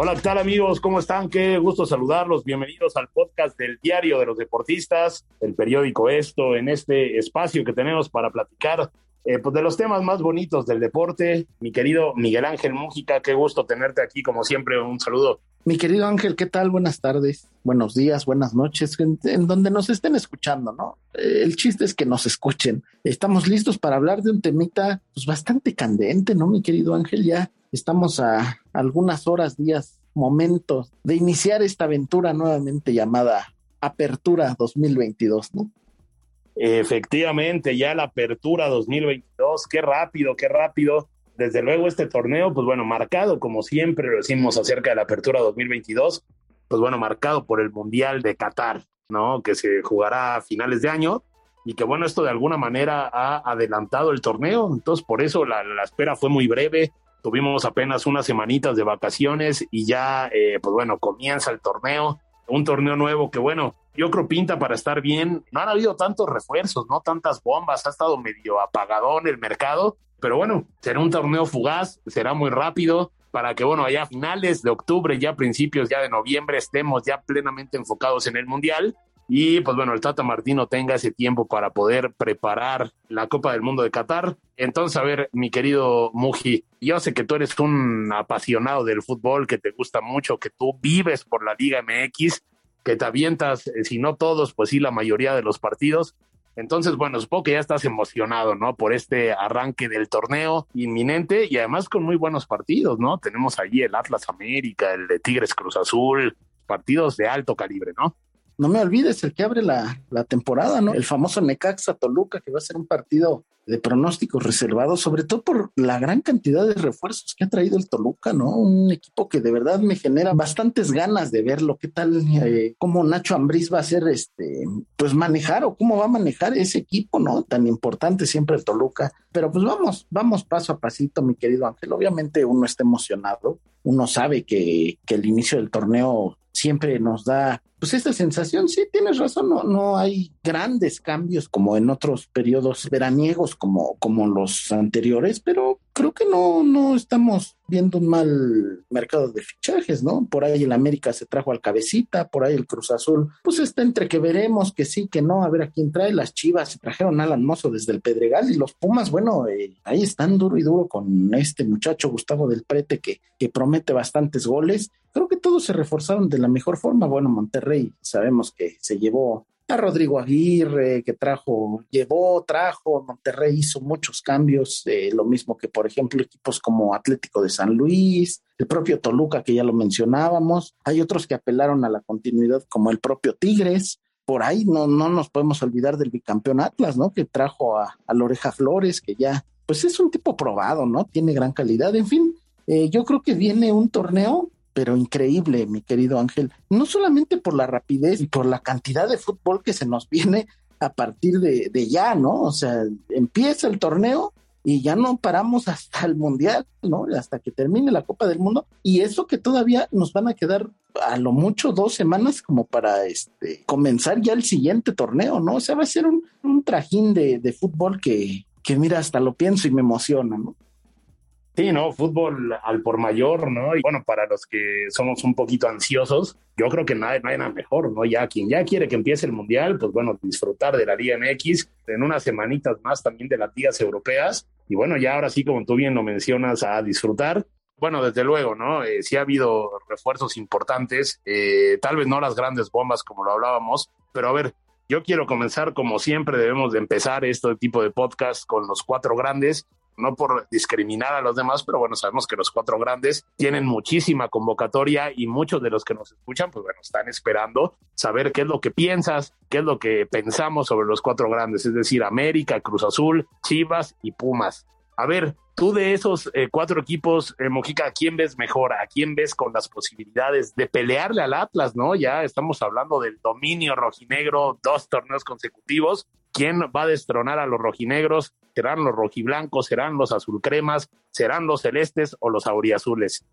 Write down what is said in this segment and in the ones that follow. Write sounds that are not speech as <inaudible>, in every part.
Hola, ¿qué tal amigos? ¿Cómo están? Qué gusto saludarlos. Bienvenidos al podcast del Diario de los Deportistas, el periódico Esto, en este espacio que tenemos para platicar eh, pues de los temas más bonitos del deporte. Mi querido Miguel Ángel Mújica, qué gusto tenerte aquí, como siempre, un saludo. Mi querido Ángel, ¿qué tal? Buenas tardes, buenos días, buenas noches, en, en donde nos estén escuchando, ¿no? Eh, el chiste es que nos escuchen. Estamos listos para hablar de un temita pues, bastante candente, ¿no, mi querido Ángel? Ya estamos a algunas horas, días, momentos de iniciar esta aventura nuevamente llamada Apertura 2022, ¿no? Efectivamente, ya la apertura 2022, qué rápido, qué rápido. Desde luego este torneo, pues bueno, marcado como siempre lo decimos acerca de la apertura 2022, pues bueno, marcado por el Mundial de Qatar, ¿no? Que se jugará a finales de año y que bueno, esto de alguna manera ha adelantado el torneo, entonces por eso la, la espera fue muy breve, tuvimos apenas unas semanitas de vacaciones y ya, eh, pues bueno, comienza el torneo, un torneo nuevo que bueno, yo creo pinta para estar bien. No han habido tantos refuerzos, no tantas bombas, ha estado medio apagadón el mercado, pero bueno, será un torneo fugaz, será muy rápido para que bueno, allá a finales de octubre, ya principios ya de noviembre estemos ya plenamente enfocados en el Mundial y pues bueno, el Tata Martino tenga ese tiempo para poder preparar la Copa del Mundo de Qatar. Entonces, a ver, mi querido Muji, yo sé que tú eres un apasionado del fútbol, que te gusta mucho, que tú vives por la Liga MX, que te avientas, eh, si no todos, pues sí, la mayoría de los partidos. Entonces, bueno, supongo que ya estás emocionado, ¿no? Por este arranque del torneo inminente y además con muy buenos partidos, ¿no? Tenemos allí el Atlas América, el de Tigres Cruz Azul, partidos de alto calibre, ¿no? No me olvides el que abre la, la, temporada, ¿no? El famoso Necaxa Toluca, que va a ser un partido de pronósticos reservados, sobre todo por la gran cantidad de refuerzos que ha traído el Toluca, ¿no? Un equipo que de verdad me genera bastantes ganas de verlo. ¿Qué tal, eh, cómo Nacho Ambriz va a ser, este, pues manejar o cómo va a manejar ese equipo, ¿no? Tan importante siempre el Toluca. Pero pues vamos, vamos paso a pasito, mi querido Ángel. Obviamente uno está emocionado, uno sabe que, que el inicio del torneo siempre nos da pues esta sensación, sí, tienes razón, no, no hay grandes cambios como en otros periodos veraniegos como, como los anteriores, pero creo que no, no estamos viendo un mal mercado de fichajes, ¿no? Por ahí el América se trajo al cabecita, por ahí el Cruz Azul, pues está entre que veremos que sí, que no, a ver a quién trae, las Chivas se trajeron al Mozo desde el Pedregal y los Pumas, bueno, eh, ahí están duro y duro con este muchacho Gustavo del Prete que, que promete bastantes goles. Creo que todos se reforzaron de la mejor forma. Bueno, Monterrey sabemos que se llevó a Rodrigo Aguirre, que trajo, llevó, trajo, Monterrey hizo muchos cambios, eh, lo mismo que por ejemplo equipos como Atlético de San Luis, el propio Toluca que ya lo mencionábamos, hay otros que apelaron a la continuidad como el propio Tigres, por ahí no, no nos podemos olvidar del bicampeón Atlas, ¿no? Que trajo a, a Loreja Flores, que ya, pues es un tipo probado, ¿no? Tiene gran calidad, en fin, eh, yo creo que viene un torneo pero increíble, mi querido Ángel, no solamente por la rapidez y por la cantidad de fútbol que se nos viene a partir de, de ya, ¿no? O sea, empieza el torneo y ya no paramos hasta el Mundial, ¿no? Hasta que termine la Copa del Mundo. Y eso que todavía nos van a quedar a lo mucho dos semanas como para este, comenzar ya el siguiente torneo, ¿no? O sea, va a ser un, un trajín de, de fútbol que, que, mira, hasta lo pienso y me emociona, ¿no? Sí, no, fútbol al por mayor, ¿no? Y bueno, para los que somos un poquito ansiosos, yo creo que no hay, nada mejor, ¿no? Ya quien ya quiere que empiece el Mundial, pues bueno, disfrutar de la Liga MX, en unas semanitas más también de las ligas europeas, y bueno, ya ahora sí, como tú bien lo mencionas, a disfrutar. Bueno, desde luego, ¿no? Eh, sí ha habido refuerzos importantes, eh, tal vez no las grandes bombas como lo hablábamos, pero a ver, yo quiero comenzar como siempre debemos de empezar este tipo de podcast con los cuatro grandes no por discriminar a los demás, pero bueno, sabemos que los cuatro grandes tienen muchísima convocatoria y muchos de los que nos escuchan, pues bueno, están esperando saber qué es lo que piensas, qué es lo que pensamos sobre los cuatro grandes, es decir, América, Cruz Azul, Chivas y Pumas. A ver, tú de esos eh, cuatro equipos, eh, Mojica, ¿a quién ves mejor? ¿A quién ves con las posibilidades de pelearle al Atlas, no? Ya estamos hablando del dominio rojinegro, dos torneos consecutivos. ¿Quién va a destronar a los rojinegros? ¿Serán los rojiblancos? ¿Serán los azulcremas? ¿Serán los celestes o los auriazules?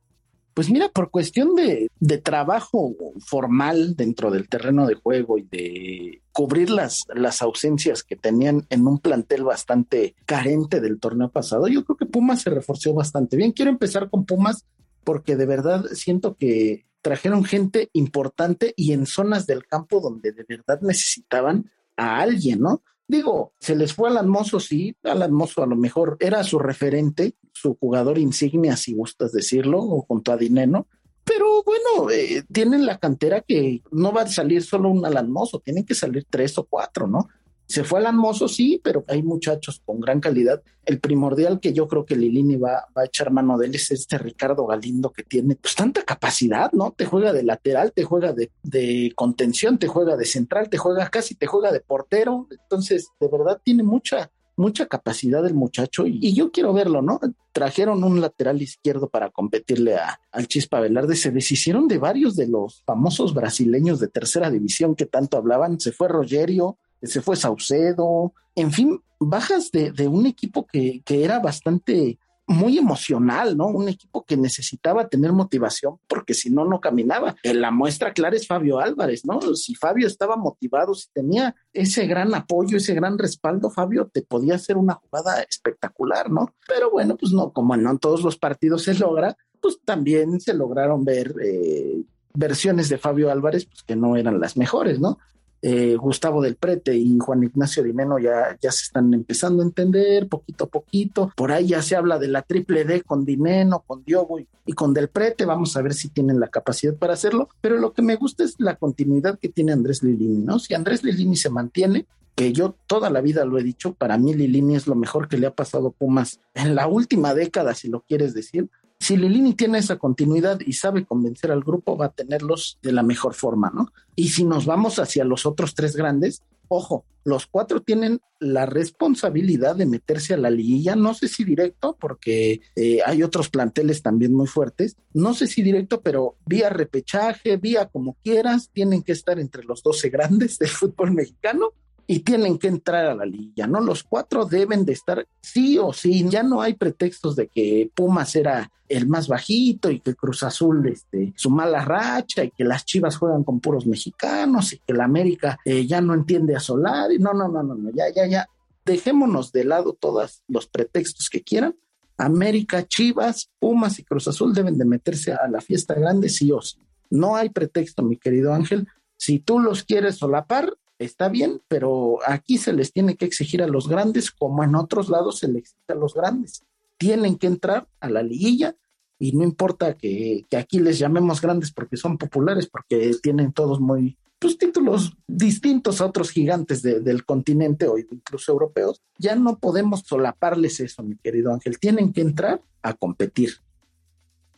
Pues mira, por cuestión de, trabajo formal dentro del terreno de juego y de cubrir las, las ausencias que tenían en un plantel bastante carente del torneo pasado, yo creo que Pumas se reforzó bastante bien. Quiero empezar con Pumas porque de verdad siento que trajeron gente importante y en zonas del campo donde de verdad necesitaban a alguien, ¿no? Digo, se les fue Alan Mozo, sí, Alan Mozo a lo mejor era su referente, su jugador insignia, si gustas decirlo, o junto a Dineno, pero bueno, eh, tienen la cantera que no va a salir solo un Alan tienen que salir tres o cuatro, ¿no? Se fue Alan Mozo, sí, pero hay muchachos con gran calidad. El primordial que yo creo que Lilini va, va a echar mano de él es este Ricardo Galindo que tiene pues tanta capacidad, ¿no? Te juega de lateral, te juega de, de contención, te juega de central, te juega casi, te juega de portero. Entonces, de verdad tiene mucha, mucha capacidad el muchacho y, yo quiero verlo, ¿no? Trajeron un lateral izquierdo para competirle a, al Chispa Velarde, se deshicieron de varios de los famosos brasileños de tercera división que tanto hablaban, se fue Rogerio, se fue Saucedo, en fin, bajas de, un equipo que, que, era bastante muy emocional, ¿no? Un equipo que necesitaba tener motivación porque si no, no caminaba. La muestra clara es Fabio Álvarez, ¿no? Si Fabio estaba motivado, si tenía ese gran apoyo, ese gran respaldo, Fabio te podía hacer una jugada espectacular, ¿no? Pero bueno, pues no, como no en todos los partidos se logra, pues también se lograron ver eh, versiones de Fabio Álvarez pues, que no eran las mejores, ¿no? Eh, Gustavo del Prete y Juan Ignacio Dineno ya, ya se están empezando a entender poquito a poquito. Por ahí ya se habla de la triple D con Dineno, con Diogo y, con Del Prete. Vamos a ver si tienen la capacidad para hacerlo. Pero lo que me gusta es la continuidad que tiene Andrés Lilini, ¿no? Si Andrés Lilini se mantiene, que yo toda la vida lo he dicho, para mí Lilini es lo mejor que le ha pasado a Pumas en la última década, si lo quieres decir, si Lilini tiene esa continuidad y sabe convencer al grupo, va a tenerlos de la mejor forma, ¿no? Y si nos vamos hacia los otros tres grandes, ojo, los cuatro tienen la responsabilidad de meterse a la liguilla, no sé si directo, porque eh, hay otros planteles también muy fuertes, no sé si directo, pero vía repechaje, vía como quieras, tienen que estar entre los 12 grandes del fútbol mexicano y tienen que entrar a la liga, ¿no? Los cuatro deben de estar sí o sí, ya no hay pretextos de que Pumas era el más bajito y que Cruz Azul, este, su mala racha y que las Chivas juegan con puros mexicanos y que la América eh, ya no entiende a Solari, no, no, no, no, no, ya, ya, ya, dejémonos de lado todos los pretextos que quieran. América, Chivas, Pumas y Cruz Azul deben de meterse a la fiesta grande sí o sí. No hay pretexto, mi querido Ángel. Si tú los quieres solapar, está bien, pero aquí se les tiene que exigir a los grandes como en otros lados se les exige a los grandes. Tienen que entrar a la liguilla y no importa que, aquí les llamemos grandes porque son populares, porque tienen todos muy, pues títulos distintos a otros gigantes del continente o incluso europeos, ya no podemos solaparles eso, mi querido Ángel. Tienen que entrar a competir.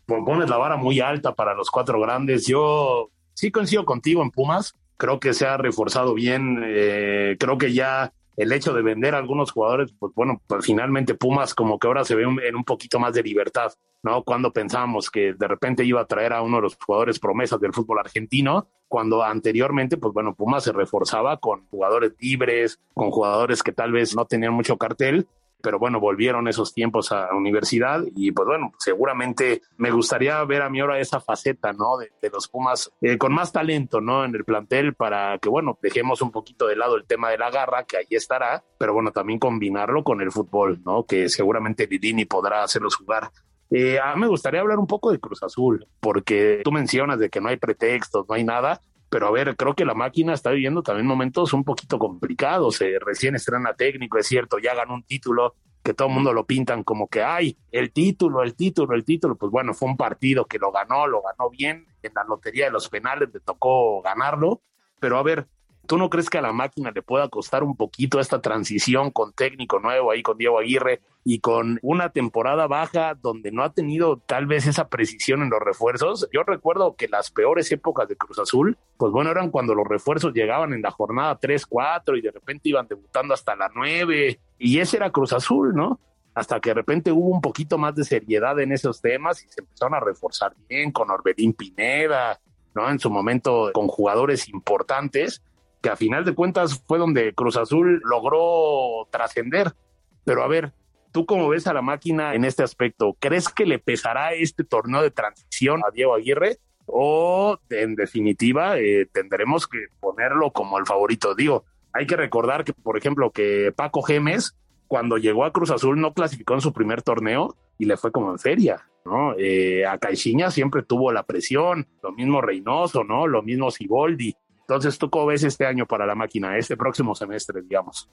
Pones la vara muy alta para los cuatro grandes. Yo sí coincido contigo en Pumas creo que se ha reforzado bien, eh, creo que ya el hecho de vender algunos jugadores, pues bueno, pues finalmente Pumas como que ahora se ve en un poquito más de libertad, ¿no? Cuando pensábamos que de repente iba a traer a uno de los jugadores promesas del fútbol argentino, cuando anteriormente, pues bueno, Pumas se reforzaba con jugadores libres, con jugadores que tal vez no tenían mucho cartel, pero bueno, volvieron esos tiempos a la universidad y pues bueno, seguramente me gustaría ver a mi hora esa faceta, ¿no? De, los Pumas eh, con más talento, ¿no? En el plantel para que, bueno, dejemos un poquito de lado el tema de la garra, que ahí estará, pero bueno, también combinarlo con el fútbol, ¿no? Que seguramente Lidini podrá hacerlos jugar Eh, a me gustaría hablar un poco de Cruz Azul, porque tú mencionas de que no hay pretextos, no hay nada, pero a ver, creo que la máquina está viviendo también momentos un poquito complicados. Eh, recién estrena técnico, es cierto, ya ganó un título que todo el mundo lo pintan como que, ay, el título, el título, el título. Pues bueno, fue un partido que lo ganó, lo ganó bien. En la lotería de los penales le tocó ganarlo. Pero a ver, ¿Tú no crees que a la máquina le pueda costar un poquito esta transición con técnico nuevo ahí, con Diego Aguirre y con una temporada baja donde no ha tenido tal vez esa precisión en los refuerzos? Yo recuerdo que las peores épocas de Cruz Azul, pues bueno, eran cuando los refuerzos llegaban en la jornada 3, 4 y de repente iban debutando hasta la 9 y ese era Cruz Azul, ¿no? hasta que de repente hubo un poquito más de seriedad en esos temas y se empezaron a reforzar bien con Orbelín Pineda, ¿no? En su momento con jugadores importantes a final de cuentas fue donde Cruz Azul logró trascender. Pero a ver, ¿tú cómo ves a la máquina en este aspecto? ¿Crees que le pesará este torneo de transición a Diego Aguirre? ¿O en definitiva eh, tendremos que ponerlo como el favorito? Digo, hay que recordar que, por ejemplo, que Paco Gemes, cuando llegó a Cruz Azul, no clasificó en su primer torneo y le fue como en feria, ¿no? Eh, a Caixinha siempre tuvo la presión, lo mismo Reynoso, ¿no? Lo mismo Siboldi. Entonces, ¿tú cómo ves este año para la máquina, este próximo semestre, digamos?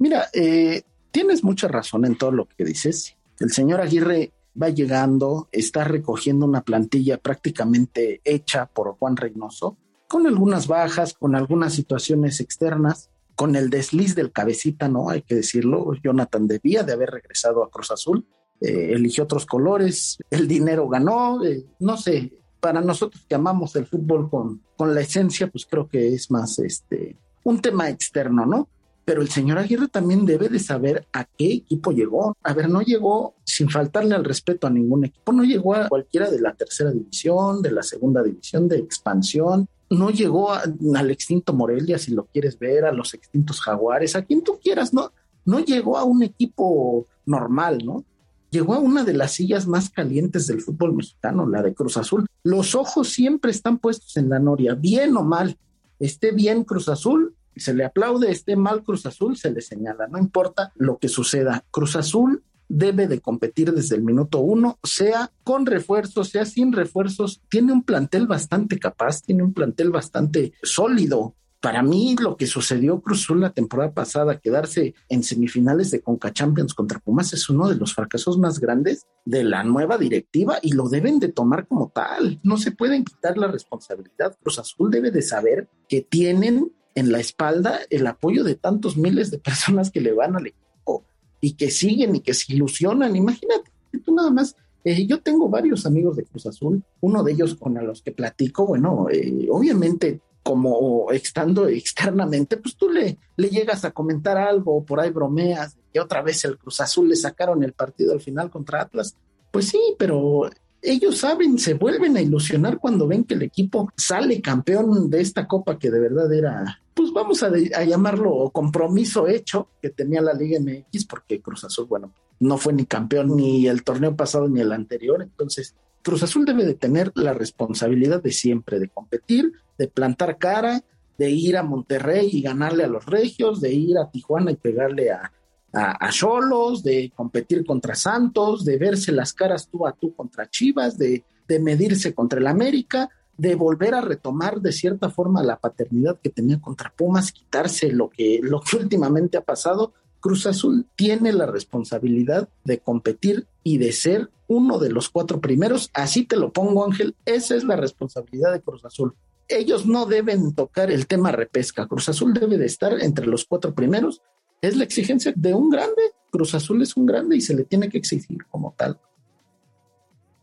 Mira, eh, tienes mucha razón en todo lo que dices. El señor Aguirre va llegando, está recogiendo una plantilla prácticamente hecha por Juan Reynoso, con algunas bajas, con algunas situaciones externas, con el desliz del cabecita, ¿no? Hay que decirlo, Jonathan debía de haber regresado a Cruz Azul, eh, eligió otros colores, el dinero ganó, eh, no sé, para nosotros que amamos el fútbol con, con la esencia, pues creo que es más este un tema externo, ¿no? Pero el señor Aguirre también debe de saber a qué equipo llegó. A ver, no llegó sin faltarle al respeto a ningún equipo, no llegó a cualquiera de la tercera división, de la segunda división, de expansión, no llegó al extinto Morelia, si lo quieres ver, a los extintos Jaguares, a quien tú quieras, ¿no? No llegó a un equipo normal, ¿no? Llegó a una de las sillas más calientes del fútbol mexicano, la de Cruz Azul. Los ojos siempre están puestos en la noria, bien o mal. Esté bien Cruz Azul, se le aplaude, esté mal Cruz Azul, se le señala, no importa lo que suceda. Cruz Azul debe de competir desde el minuto uno, sea con refuerzos, sea sin refuerzos. Tiene un plantel bastante capaz, tiene un plantel bastante sólido para mí lo que sucedió Cruz la temporada pasada, quedarse en semifinales de Conca Champions contra Pumas es uno de los fracasos más grandes de la nueva directiva y lo deben de tomar como tal. No se pueden quitar la responsabilidad. Cruz Azul debe de saber que tienen en la espalda el apoyo de tantos miles de personas que le van al equipo y que siguen y que se ilusionan. Imagínate, tú nada más eh, yo tengo varios amigos de Cruz Azul, uno de ellos con los que platico, bueno, eh, obviamente como estando externamente, pues tú le, le llegas a comentar algo, por ahí bromeas, que otra vez el Cruz Azul le sacaron el partido al final contra Atlas. Pues sí, pero ellos saben, se vuelven a ilusionar cuando ven que el equipo sale campeón de esta copa que de verdad era, pues vamos a, a, llamarlo compromiso hecho que tenía la Liga MX, porque Cruz Azul, bueno, no fue ni campeón ni el torneo pasado ni el anterior, entonces Cruz Azul debe de tener la responsabilidad de siempre, de competir, de plantar cara, de ir a Monterrey y ganarle a los Regios, de ir a Tijuana y pegarle a, a Cholos, de competir contra Santos, de verse las caras tú a tú contra Chivas, de, de medirse contra el América, de volver a retomar de cierta forma la paternidad que tenía contra Pumas, quitarse lo que, lo que <laughs> últimamente ha pasado. Cruz Azul tiene la responsabilidad de competir y de ser uno de los cuatro primeros. Así te lo pongo, Ángel. Esa es la responsabilidad de Cruz Azul. Ellos no deben tocar el tema repesca. Cruz Azul debe de estar entre los cuatro primeros. Es la exigencia de un grande. Cruz Azul es un grande y se le tiene que exigir como tal.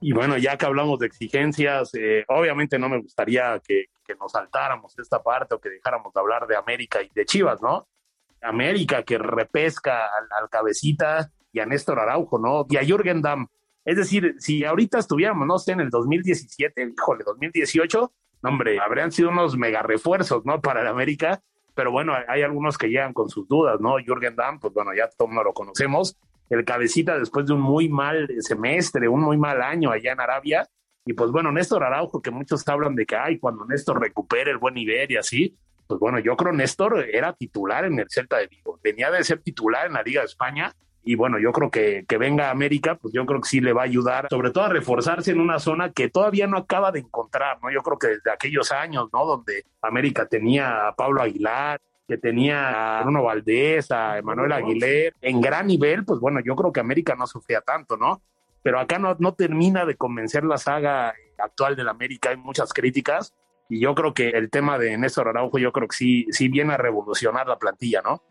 Y bueno, ya que hablamos de exigencias, eh, obviamente no me gustaría que, nos saltáramos esta parte o que dejáramos de hablar de América y de Chivas, ¿no? América que repesca al, cabecita y a Néstor Araujo, ¿no? Y a Jürgen Damm. Es decir, si ahorita estuviéramos, no sé, en el 2017, híjole, 2018, hombre, habrían sido unos mega refuerzos, ¿no? Para el América. Pero bueno, hay algunos que llegan con sus dudas, ¿no? Jürgen Damm, pues bueno, ya todos lo conocemos. El cabecita después de un muy mal semestre, un muy mal año allá en Arabia. Y pues bueno, Néstor Araujo, que muchos hablan de que, ay, cuando Néstor recupere el buen nivel y así, pues bueno, yo creo Néstor era titular en el Celta de Vigo, venía de ser titular en la Liga de España y bueno, yo creo que que venga a América, pues yo creo que sí le va a ayudar, sobre todo a reforzarse en una zona que todavía no acaba de encontrar, ¿no? Yo creo que desde aquellos años, ¿no? Donde América tenía a Pablo Aguilar, que tenía a Bruno Valdés, a Emanuel Aguilera, en gran nivel, pues bueno, yo creo que América no sufría tanto, ¿no? Pero acá no, no termina de convencer la saga actual del América, hay muchas críticas, y yo creo que el tema de Néstor Araujo, yo creo que sí, sí viene a revolucionar la plantilla, ¿no?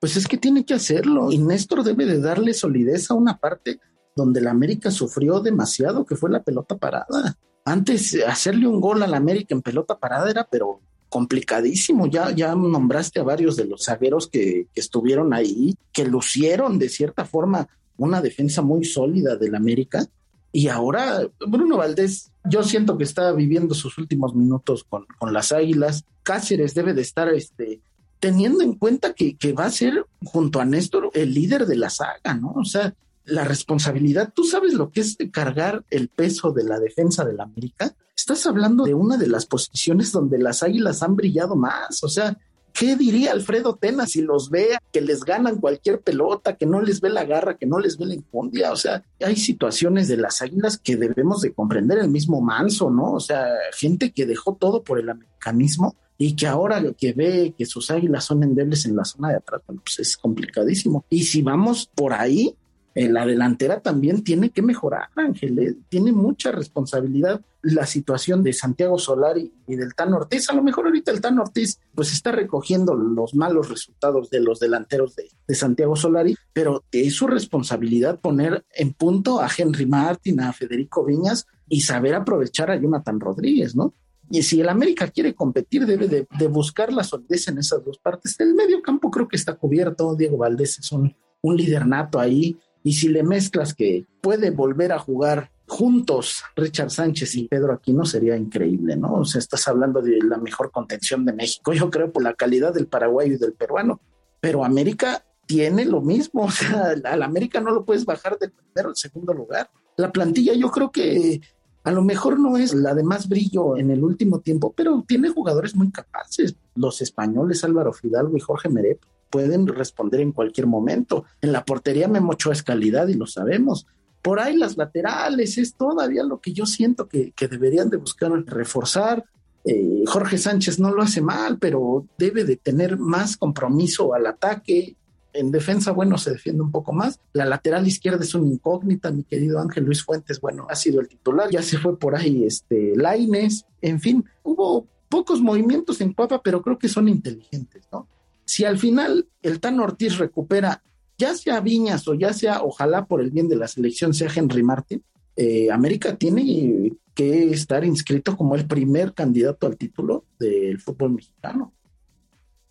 Pues es que tiene que hacerlo, y Néstor debe de darle solidez a una parte donde la América sufrió demasiado, que fue la pelota parada. Antes, hacerle un gol a la América en pelota parada era, pero complicadísimo. Ya, ya nombraste a varios de los zagueros que, que estuvieron ahí, que lucieron de cierta forma una defensa muy sólida del América. Y ahora Bruno Valdés, yo siento que está viviendo sus últimos minutos con, con las Águilas. Cáceres debe de estar este, teniendo en cuenta que, que, va a ser junto a Néstor el líder de la saga, ¿no? O sea, la responsabilidad, tú sabes lo que es cargar el peso de la defensa del América. Estás hablando de una de las posiciones donde las águilas han brillado más. O sea, ¿qué diría Alfredo Tena si los ve que les ganan cualquier pelota, que no les ve la garra, que no les ve la infundia? O sea, hay situaciones de las águilas que debemos de comprender el mismo manso, ¿no? O sea, gente que dejó todo por el americanismo y que ahora que ve que sus águilas son endebles en la zona de atrás, pues es complicadísimo. Y si vamos por ahí, la delantera también tiene que mejorar, Ángel, eh, tiene mucha responsabilidad la situación de Santiago Solari y del Tan Ortiz. A lo mejor ahorita el Tan Ortiz pues está recogiendo los malos resultados de los delanteros de, Santiago Solari, pero es su responsabilidad poner en punto a Henry Martin, a Federico Viñas y saber aprovechar a Jonathan Rodríguez, ¿no? Y si el América quiere competir, debe de, buscar la solidez en esas dos partes. El medio campo creo que está cubierto. Diego Valdés es un, un ahí. Y si le mezclas que puede volver a jugar juntos Richard Sánchez y Pedro Aquino sería increíble, ¿no? O sea, estás hablando de la mejor contención de México, yo creo por la calidad del paraguayo y del peruano, pero América tiene lo mismo, <laughs> o sea, al América no lo puedes bajar del primero al segundo lugar. La plantilla yo creo que a lo mejor no es la de más brillo en el último tiempo, pero tiene jugadores muy capaces. Los españoles Álvaro Fidalgo y Jorge Merep pueden responder en cualquier momento. En la portería Memo Ochoa es calidad y lo sabemos. Por ahí las laterales es todavía lo que yo siento que, que deberían de buscar reforzar. Eh, Jorge Sánchez no lo hace mal, pero debe de tener más compromiso al ataque. En defensa, bueno, se defiende un poco más. La lateral izquierda es una incógnita, mi querido Ángel Luis Fuentes, bueno, ha sido el titular, ya se fue por ahí este Laines, en fin, hubo pocos movimientos en Cuapa, pero creo que son inteligentes, ¿no? Si al final el Tan Ortiz recupera, ya sea Viñas o ya sea, ojalá por el bien de la selección, sea Henry Martin, eh, América tiene que estar inscrito como el primer candidato al título del fútbol mexicano.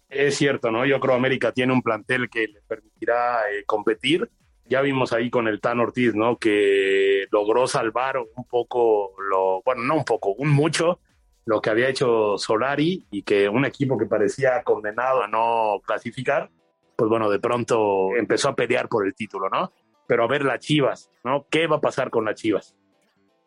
Es cierto, ¿no? Yo creo América tiene un plantel que le permitirá eh, competir. Ya vimos ahí con el Tan Ortiz, ¿no? Que logró salvar un poco, lo, bueno, no un poco, un mucho, lo que había hecho Solari y que un equipo que parecía condenado a no clasificar, pues bueno, de pronto empezó a pelear por el título, ¿no? Pero a ver las Chivas, ¿no? ¿Qué va a pasar con las Chivas?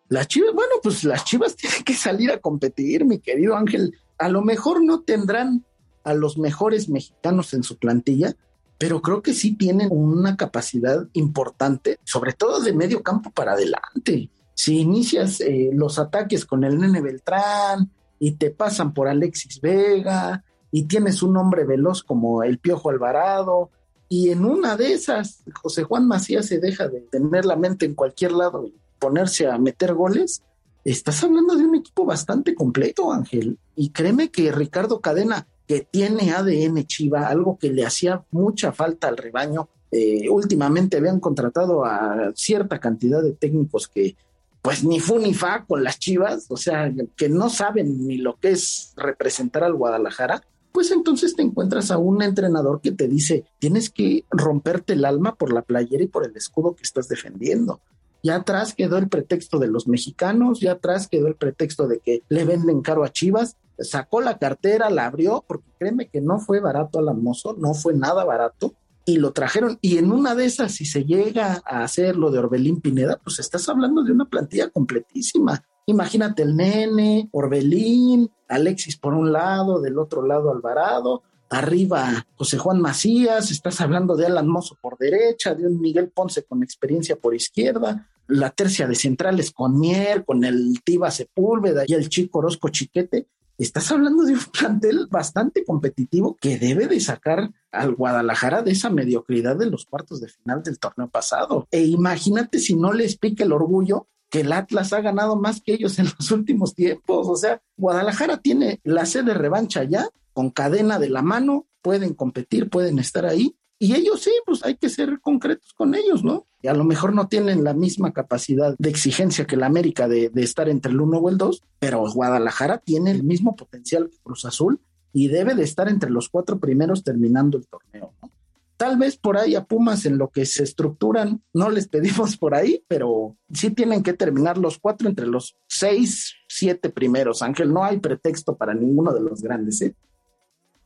Las Chivas, bueno, pues las Chivas <laughs> tienen que salir a competir, mi querido Ángel. A lo mejor no tendrán a los mejores mexicanos en su plantilla, pero creo que sí tienen una capacidad importante, sobre todo de medio campo para adelante si inicias eh, los ataques con el nene Beltrán y te pasan por Alexis Vega y tienes un hombre veloz como el Piojo Alvarado y en una de esas José Juan Macías se deja de tener la mente en cualquier lado y ponerse a meter goles, estás hablando de un equipo bastante completo, Ángel. Y créeme que Ricardo Cadena, que tiene ADN Chiva, algo que le hacía mucha falta al rebaño, eh, últimamente habían contratado a cierta cantidad de técnicos que pues ni fu ni fa con las chivas, o sea, que no saben ni lo que es representar al Guadalajara, pues entonces te encuentras a un entrenador que te dice, tienes que romperte el alma por la playera y por el escudo que estás defendiendo. Ya atrás quedó el pretexto de los mexicanos, ya atrás quedó el pretexto de que le venden caro a Chivas, sacó la cartera, la abrió, porque créeme que no fue barato al mozo, no fue nada barato, y lo trajeron. Y en una de esas, si se llega a hacer lo de Orbelín Pineda, pues estás hablando de una plantilla completísima. Imagínate el nene, Orbelín, Alexis por un lado, del otro lado Alvarado. arriba José Juan Macías, estás hablando de Alan Mozo por derecha, de un Miguel Ponce con experiencia por izquierda, la tercia de centrales con Mier, con el Tiba Sepúlveda y el Chico Orozco Chiquete. Estás hablando de un plantel bastante competitivo que debe de sacar al Guadalajara de esa mediocridad de los cuartos de final del torneo pasado. E imagínate si no les pique el orgullo que el Atlas ha ganado más que ellos <laughs> en los últimos tiempos. O sea, Guadalajara tiene la sede de revancha ya, con cadena de la mano, pueden competir, pueden estar ahí. Y ellos sí, pues hay que ser concretos con ellos, ¿no? Y a lo mejor no tienen la misma capacidad de exigencia que la América de, estar entre el uno o el dos, pero Guadalajara tiene el mismo potencial que Cruz Azul y debe de estar entre los cuatro primeros terminando el torneo, ¿no? Tal vez por ahí a Pumas en lo que se estructuran, no les pedimos por ahí, pero sí tienen que terminar los cuatro entre los seis, siete primeros. Ángel, no hay pretexto para ninguno de los grandes, ¿eh?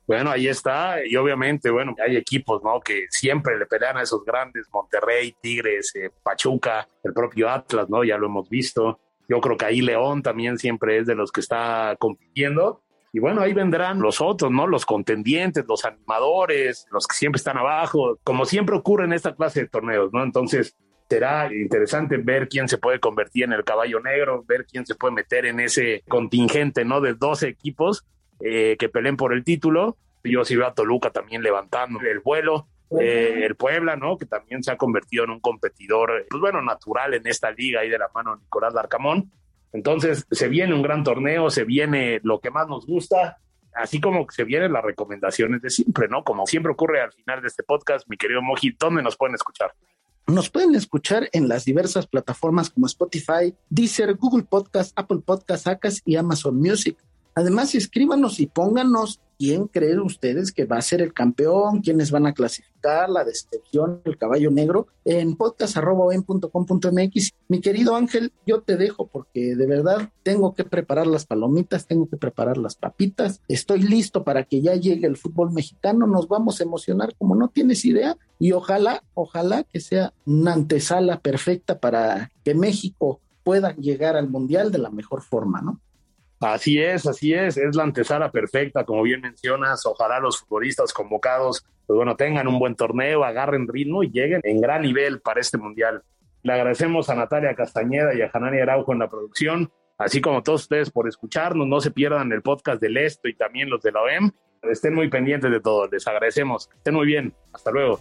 Bueno, ahí está. Y obviamente, bueno, hay equipos, ¿no? Que siempre le pelean a esos grandes, Monterrey, Tigres, eh, Pachuca, el propio Atlas, ¿no? Ya lo hemos visto. Yo creo que ahí León también siempre es de los que está compitiendo. Y bueno, ahí vendrán los otros, ¿no? Los contendientes, los animadores, los que siempre están abajo, como siempre ocurre en esta clase de torneos, ¿no? Entonces, será interesante ver quién se puede convertir en el caballo negro, ver quién se puede meter en ese contingente, ¿no? De 12 equipos eh, que peleen por el título. Yo sí veo a Toluca también levantando el vuelo. Eh, el Puebla, ¿no? Que también se ha convertido en un competidor, pues bueno, natural en esta liga ahí de la mano Nicolás Larcamón. Entonces, se viene un gran torneo, se viene lo que más nos gusta, así como se vienen las recomendaciones de siempre, ¿no? Como siempre ocurre al final de este podcast, mi querido Moji, ¿dónde nos pueden escuchar? Nos pueden escuchar en las diversas plataformas como Spotify, Deezer, Google Podcast, Apple Podcast, Acas y Amazon Music. Además, escríbanos y pónganos quién creen ustedes que va a ser el campeón, quiénes van a clasificar, la decepción, el caballo negro, en podcast.com.mx. Mi querido Ángel, yo te dejo porque de verdad tengo que preparar las palomitas, tengo que preparar las papitas, estoy listo para que ya llegue el fútbol mexicano, nos vamos a emocionar como no tienes idea y ojalá, ojalá que sea una antesala perfecta para que México pueda llegar al Mundial de la mejor forma, ¿no? Así es, así es, es la antesala perfecta, como bien mencionas, ojalá los futbolistas convocados, pues bueno, tengan un buen torneo, agarren ritmo y lleguen en gran nivel para este mundial. Le agradecemos a Natalia Castañeda y a Janani Araujo en la producción, así como a todos ustedes por escucharnos, no se pierdan el podcast del Esto y también los de la OEM, estén muy pendientes de todo, les agradecemos, estén muy bien, hasta luego.